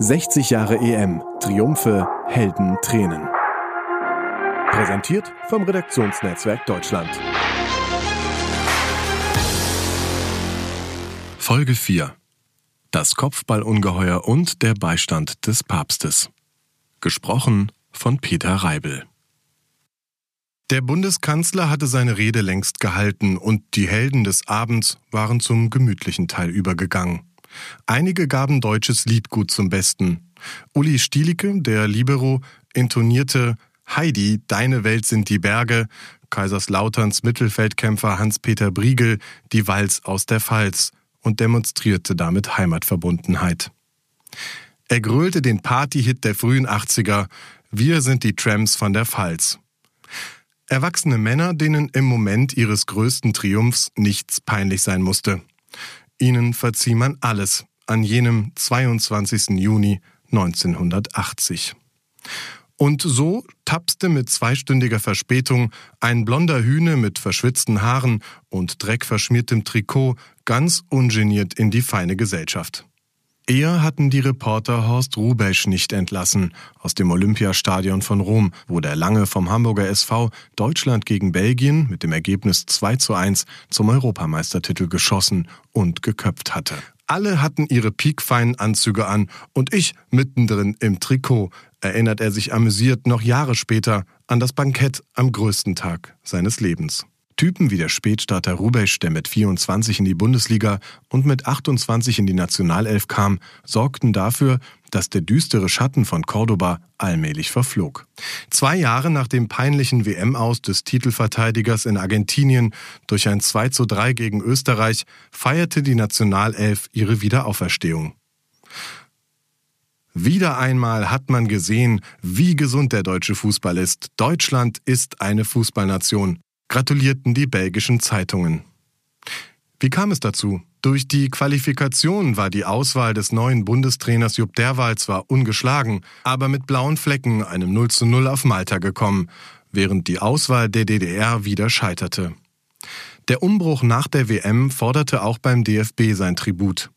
60 Jahre EM. Triumphe, Helden, Tränen. Präsentiert vom Redaktionsnetzwerk Deutschland. Folge 4. Das Kopfballungeheuer und der Beistand des Papstes. Gesprochen von Peter Reibel. Der Bundeskanzler hatte seine Rede längst gehalten und die Helden des Abends waren zum gemütlichen Teil übergegangen. Einige gaben deutsches Liedgut zum Besten. Uli Stielicke, der Libero, intonierte Heidi, deine Welt sind die Berge, Kaiserslauterns Mittelfeldkämpfer Hans-Peter Briegel die Walz aus der Pfalz und demonstrierte damit Heimatverbundenheit. Er grölte den Partyhit der frühen 80er Wir sind die Trams von der Pfalz. Erwachsene Männer, denen im Moment ihres größten Triumphs nichts peinlich sein musste. Ihnen verzieh man alles an jenem 22. Juni 1980. Und so tapste mit zweistündiger Verspätung ein blonder Hühne mit verschwitzten Haaren und dreckverschmiertem Trikot ganz ungeniert in die feine Gesellschaft. Eher hatten die Reporter Horst Rubesch nicht entlassen aus dem Olympiastadion von Rom, wo der Lange vom Hamburger SV Deutschland gegen Belgien mit dem Ergebnis 2 zu 1 zum Europameistertitel geschossen und geköpft hatte. Alle hatten ihre piekfeinen Anzüge an und ich mittendrin im Trikot, erinnert er sich amüsiert noch Jahre später an das Bankett am größten Tag seines Lebens. Typen wie der Spätstarter Rubesch, der mit 24 in die Bundesliga und mit 28 in die Nationalelf kam, sorgten dafür, dass der düstere Schatten von Cordoba allmählich verflog. Zwei Jahre nach dem peinlichen WM-Aus des Titelverteidigers in Argentinien durch ein 2 zu 3 gegen Österreich feierte die Nationalelf ihre Wiederauferstehung. Wieder einmal hat man gesehen, wie gesund der deutsche Fußball ist. Deutschland ist eine Fußballnation gratulierten die belgischen Zeitungen. Wie kam es dazu? Durch die Qualifikation war die Auswahl des neuen Bundestrainers Jupp Derwal zwar ungeschlagen, aber mit blauen Flecken, einem 0 zu 0 auf Malta gekommen, während die Auswahl der DDR wieder scheiterte. Der Umbruch nach der WM forderte auch beim DFB sein Tribut.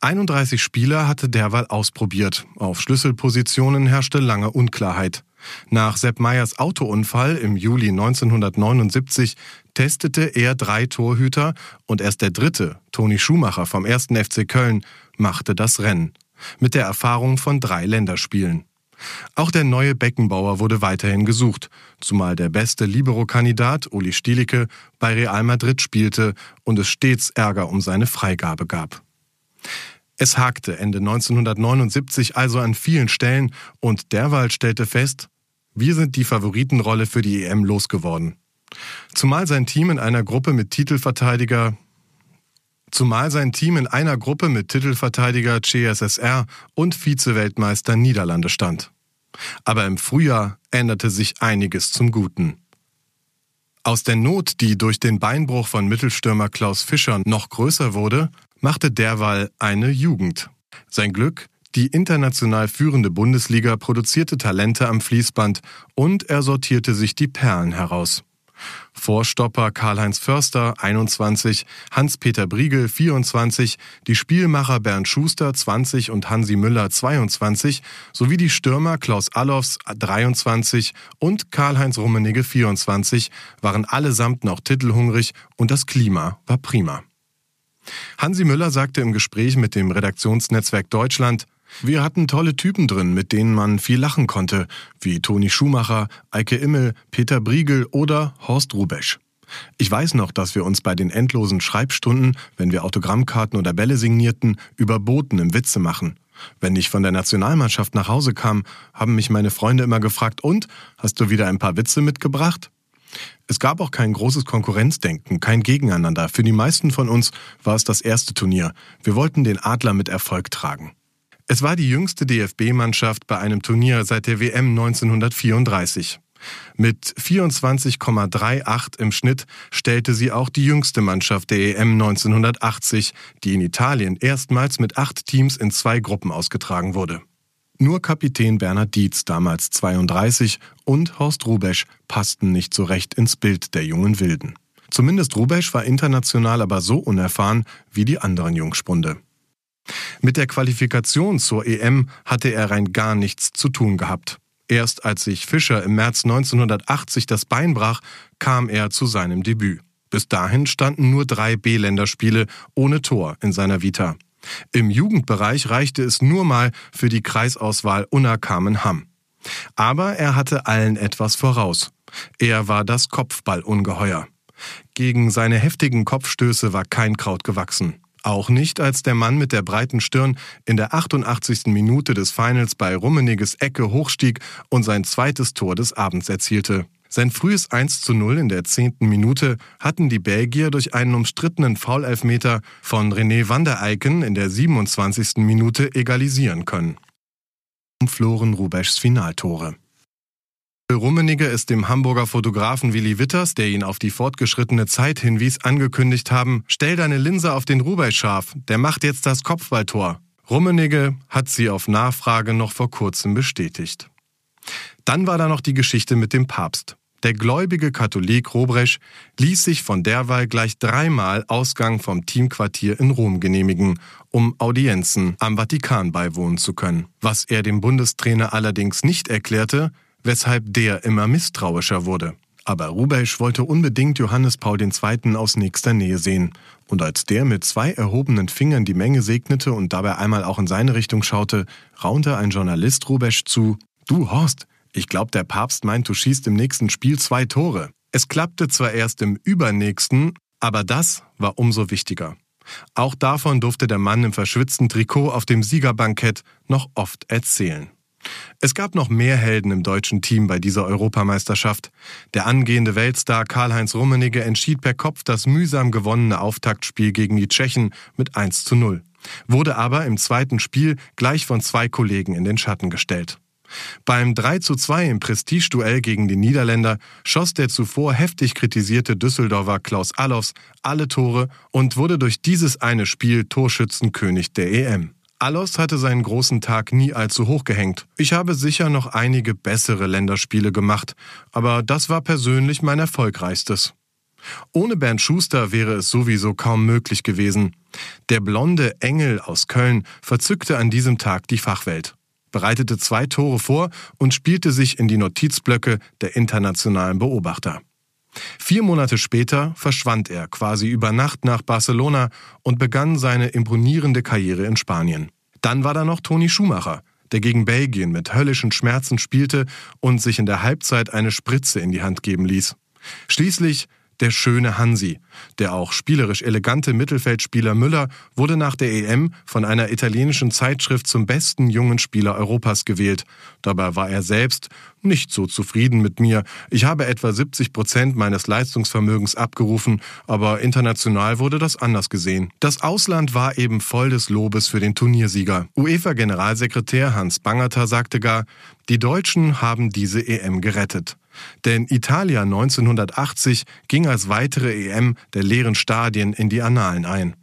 31 Spieler hatte Derwal ausprobiert. Auf Schlüsselpositionen herrschte lange Unklarheit. Nach Sepp Meyers Autounfall im Juli 1979 testete er drei Torhüter und erst der dritte, Toni Schumacher vom 1. FC Köln, machte das Rennen. Mit der Erfahrung von drei Länderspielen. Auch der neue Beckenbauer wurde weiterhin gesucht, zumal der beste Libero-Kandidat, Uli Stielicke, bei Real Madrid spielte und es stets Ärger um seine Freigabe gab. Es hakte Ende 1979 also an vielen Stellen und derweil stellte fest, wir sind die Favoritenrolle für die EM losgeworden. Zumal sein Team in einer Gruppe mit Titelverteidiger Zumal sein Team in einer Gruppe mit Titelverteidiger CSSR und Vize-Weltmeister Niederlande stand. Aber im Frühjahr änderte sich einiges zum Guten. Aus der Not, die durch den Beinbruch von Mittelstürmer Klaus Fischer noch größer wurde, machte derweil eine Jugend. Sein Glück die international führende Bundesliga produzierte Talente am Fließband und er sortierte sich die Perlen heraus. Vorstopper Karl-Heinz Förster 21, Hans-Peter Briegel 24, die Spielmacher Bernd Schuster 20 und Hansi Müller 22 sowie die Stürmer Klaus Allofs 23 und Karl-Heinz Rummenigge 24 waren allesamt noch titelhungrig und das Klima war prima. Hansi Müller sagte im Gespräch mit dem Redaktionsnetzwerk Deutschland, wir hatten tolle Typen drin, mit denen man viel lachen konnte, wie Toni Schumacher, Eike Immel, Peter Briegel oder Horst Rubesch. Ich weiß noch, dass wir uns bei den endlosen Schreibstunden, wenn wir Autogrammkarten oder Bälle signierten, überboten im Witze machen. Wenn ich von der Nationalmannschaft nach Hause kam, haben mich meine Freunde immer gefragt, und, hast du wieder ein paar Witze mitgebracht? Es gab auch kein großes Konkurrenzdenken, kein Gegeneinander. Für die meisten von uns war es das erste Turnier. Wir wollten den Adler mit Erfolg tragen. Es war die jüngste DFB-Mannschaft bei einem Turnier seit der WM 1934. Mit 24,38 im Schnitt stellte sie auch die jüngste Mannschaft der EM 1980, die in Italien erstmals mit acht Teams in zwei Gruppen ausgetragen wurde. Nur Kapitän Bernhard Dietz, damals 32, und Horst Rubesch passten nicht so recht ins Bild der jungen Wilden. Zumindest Rubesch war international aber so unerfahren wie die anderen Jungspunde. Mit der Qualifikation zur EM hatte er rein gar nichts zu tun gehabt. Erst als sich Fischer im März 1980 das Bein brach, kam er zu seinem Debüt. Bis dahin standen nur drei B-Länderspiele ohne Tor in seiner Vita. Im Jugendbereich reichte es nur mal für die Kreisauswahl Unna Kamen-Hamm. Aber er hatte allen etwas voraus. Er war das Kopfballungeheuer. Gegen seine heftigen Kopfstöße war kein Kraut gewachsen. Auch nicht, als der Mann mit der breiten Stirn in der 88. Minute des Finals bei Rummeniges Ecke hochstieg und sein zweites Tor des Abends erzielte. Sein frühes 1 zu 0 in der zehnten Minute hatten die Belgier durch einen umstrittenen Foulelfmeter von René van der Eycken in der 27. Minute egalisieren können. Floren Rubeschs Finaltore. Rummenigge ist dem Hamburger Fotografen Willi Witters, der ihn auf die fortgeschrittene Zeit hinwies, angekündigt haben, stell deine Linse auf den scharf, der macht jetzt das Kopfballtor. Rummenigge hat sie auf Nachfrage noch vor kurzem bestätigt. Dann war da noch die Geschichte mit dem Papst. Der gläubige Katholik Robresch ließ sich von derweil gleich dreimal Ausgang vom Teamquartier in Rom genehmigen, um Audienzen am Vatikan beiwohnen zu können. Was er dem Bundestrainer allerdings nicht erklärte, weshalb der immer misstrauischer wurde. Aber Rubesch wollte unbedingt Johannes Paul II. aus nächster Nähe sehen. Und als der mit zwei erhobenen Fingern die Menge segnete und dabei einmal auch in seine Richtung schaute, raunte ein Journalist Rubesch zu, Du Horst, ich glaub, der Papst meint, du schießt im nächsten Spiel zwei Tore. Es klappte zwar erst im übernächsten, aber das war umso wichtiger. Auch davon durfte der Mann im verschwitzten Trikot auf dem Siegerbankett noch oft erzählen. Es gab noch mehr Helden im deutschen Team bei dieser Europameisterschaft. Der angehende Weltstar Karl-Heinz Rummenigge entschied per Kopf das mühsam gewonnene Auftaktspiel gegen die Tschechen mit 1 zu 0, wurde aber im zweiten Spiel gleich von zwei Kollegen in den Schatten gestellt. Beim 3 zu 2 im Prestigeduell gegen die Niederländer schoss der zuvor heftig kritisierte Düsseldorfer Klaus Allofs alle Tore und wurde durch dieses eine Spiel Torschützenkönig der EM. Allos hatte seinen großen Tag nie allzu hoch gehängt. Ich habe sicher noch einige bessere Länderspiele gemacht, aber das war persönlich mein erfolgreichstes. Ohne Bernd Schuster wäre es sowieso kaum möglich gewesen. Der blonde Engel aus Köln verzückte an diesem Tag die Fachwelt, bereitete zwei Tore vor und spielte sich in die Notizblöcke der internationalen Beobachter. Vier Monate später verschwand er quasi über Nacht nach Barcelona und begann seine imponierende Karriere in Spanien. Dann war da noch Toni Schumacher, der gegen Belgien mit höllischen Schmerzen spielte und sich in der Halbzeit eine Spritze in die Hand geben ließ. Schließlich der schöne Hansi. Der auch spielerisch elegante Mittelfeldspieler Müller wurde nach der EM von einer italienischen Zeitschrift zum besten jungen Spieler Europas gewählt. Dabei war er selbst nicht so zufrieden mit mir. Ich habe etwa 70 Prozent meines Leistungsvermögens abgerufen, aber international wurde das anders gesehen. Das Ausland war eben voll des Lobes für den Turniersieger. UEFA-Generalsekretär Hans Bangerter sagte gar, die Deutschen haben diese EM gerettet. Denn Italia 1980 ging als weitere EM der leeren Stadien in die Annalen ein.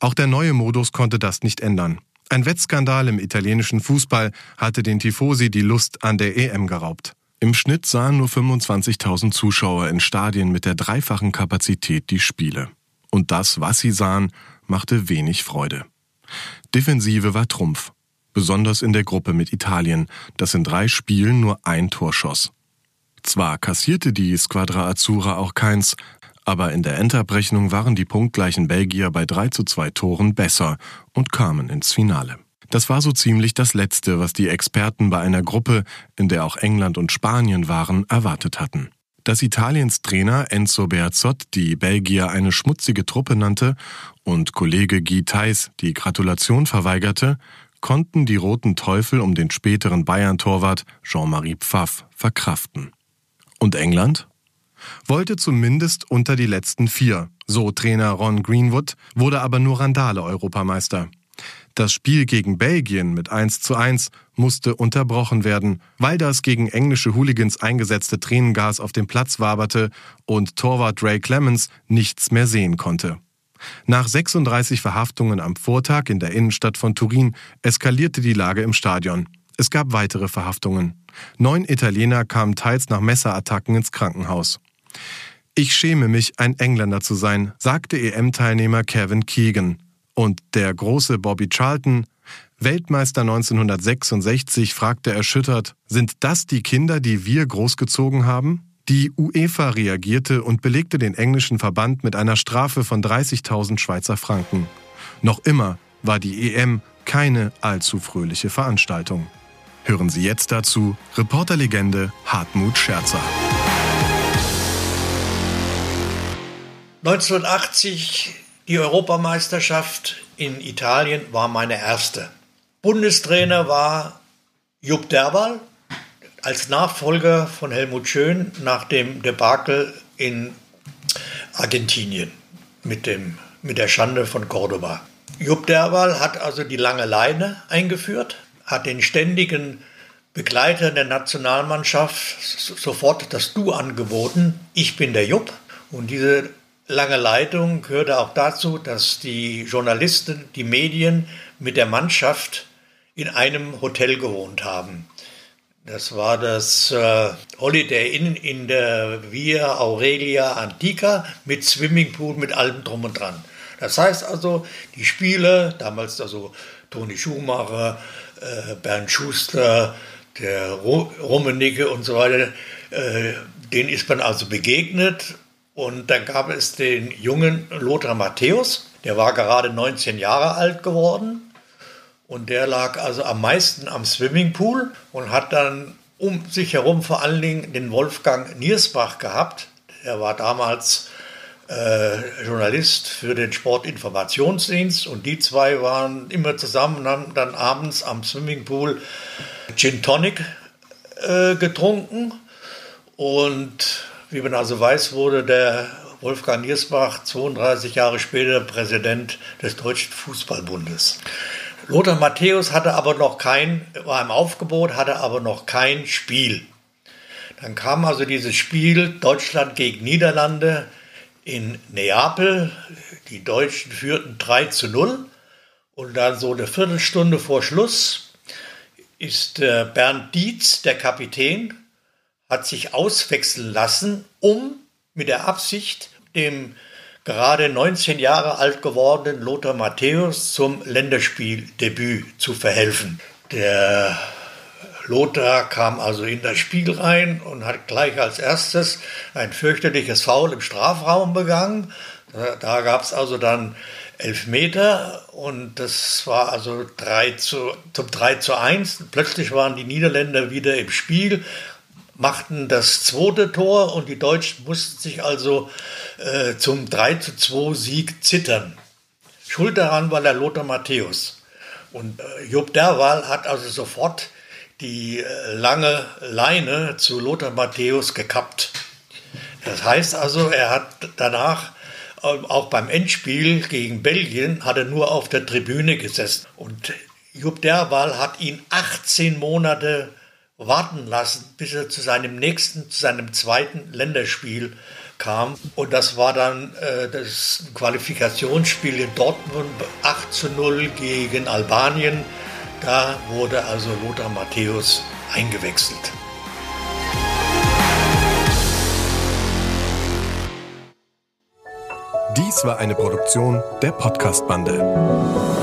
Auch der neue Modus konnte das nicht ändern. Ein Wettskandal im italienischen Fußball hatte den Tifosi die Lust an der EM geraubt. Im Schnitt sahen nur 25.000 Zuschauer in Stadien mit der dreifachen Kapazität die Spiele. Und das, was sie sahen, machte wenig Freude. Defensive war Trumpf, besonders in der Gruppe mit Italien, das in drei Spielen nur ein Tor schoss. Zwar kassierte die Squadra Azzurra auch keins, aber in der Endabrechnung waren die punktgleichen Belgier bei 3 zu 2 Toren besser und kamen ins Finale. Das war so ziemlich das Letzte, was die Experten bei einer Gruppe, in der auch England und Spanien waren, erwartet hatten. Dass Italiens Trainer Enzo Beazzot die Belgier eine schmutzige Truppe nannte und Kollege Guy Theiss die Gratulation verweigerte, konnten die Roten Teufel um den späteren Bayern-Torwart Jean-Marie Pfaff verkraften. Und England? Wollte zumindest unter die letzten vier, so Trainer Ron Greenwood, wurde aber nur Randale Europameister. Das Spiel gegen Belgien mit 1 zu 1 musste unterbrochen werden, weil das gegen englische Hooligans eingesetzte Tränengas auf dem Platz waberte und Torwart Ray Clemens nichts mehr sehen konnte. Nach 36 Verhaftungen am Vortag in der Innenstadt von Turin eskalierte die Lage im Stadion. Es gab weitere Verhaftungen. Neun Italiener kamen teils nach Messerattacken ins Krankenhaus. Ich schäme mich, ein Engländer zu sein, sagte EM-Teilnehmer Kevin Keegan. Und der große Bobby Charlton, Weltmeister 1966, fragte erschüttert, sind das die Kinder, die wir großgezogen haben? Die UEFA reagierte und belegte den englischen Verband mit einer Strafe von 30.000 Schweizer Franken. Noch immer war die EM keine allzu fröhliche Veranstaltung. Hören Sie jetzt dazu Reporterlegende Hartmut Scherzer. 1980 die Europameisterschaft in Italien war meine erste. Bundestrainer war Jupp Derwal als Nachfolger von Helmut Schön nach dem Debakel in Argentinien mit, dem, mit der Schande von Cordoba. Jupp Derwal hat also die lange Leine eingeführt, hat den ständigen Begleiter der Nationalmannschaft sofort das Du angeboten. Ich bin der Jupp. Und diese lange Leitung gehörte auch dazu, dass die Journalisten, die Medien mit der Mannschaft in einem Hotel gewohnt haben. Das war das äh, Holiday Inn in der Via Aurelia Antica mit Swimmingpool, mit allem drum und dran. Das heißt also, die Spieler, damals also Toni Schumacher, äh, Bernd Schuster, der Rummenigge und so weiter, äh, denen ist man also begegnet. Und dann gab es den jungen Lothar Matthäus, der war gerade 19 Jahre alt geworden und der lag also am meisten am Swimmingpool und hat dann um sich herum vor allen Dingen den Wolfgang Niersbach gehabt. Der war damals äh, Journalist für den Sportinformationsdienst und die zwei waren immer zusammen und haben dann abends am Swimmingpool Gin Tonic äh, getrunken. Und wie man also weiß, wurde der Wolfgang Niersbach 32 Jahre später Präsident des Deutschen Fußballbundes. Lothar Matthäus hatte aber noch kein, war im Aufgebot, hatte aber noch kein Spiel. Dann kam also dieses Spiel Deutschland gegen Niederlande in Neapel. Die Deutschen führten 3 zu 0. Und dann so eine Viertelstunde vor Schluss ist äh, Bernd Dietz, der Kapitän, hat sich auswechseln lassen, um mit der Absicht, dem gerade 19 Jahre alt gewordenen Lothar Matthäus zum Länderspieldebüt zu verhelfen. Der Lothar kam also in das Spiel rein und hat gleich als erstes ein fürchterliches Foul im Strafraum begangen. Da, da gab es also dann elf Meter und das war also 3 zu, zum 3 zu 1. Plötzlich waren die Niederländer wieder im Spiel machten das zweite Tor und die Deutschen mussten sich also äh, zum 3 zu 2 Sieg zittern. Schuld daran war der Lothar Matthäus. Und äh, Job Derwal hat also sofort die äh, lange Leine zu Lothar Matthäus gekappt. Das heißt also, er hat danach äh, auch beim Endspiel gegen Belgien hat er nur auf der Tribüne gesessen. Und Jupp Derwal hat ihn 18 Monate warten lassen, bis er zu seinem nächsten, zu seinem zweiten Länderspiel kam. Und das war dann äh, das Qualifikationsspiel in Dortmund 8 zu 0 gegen Albanien. Da wurde also Lothar Matthäus eingewechselt. Dies war eine Produktion der Podcast-Bande.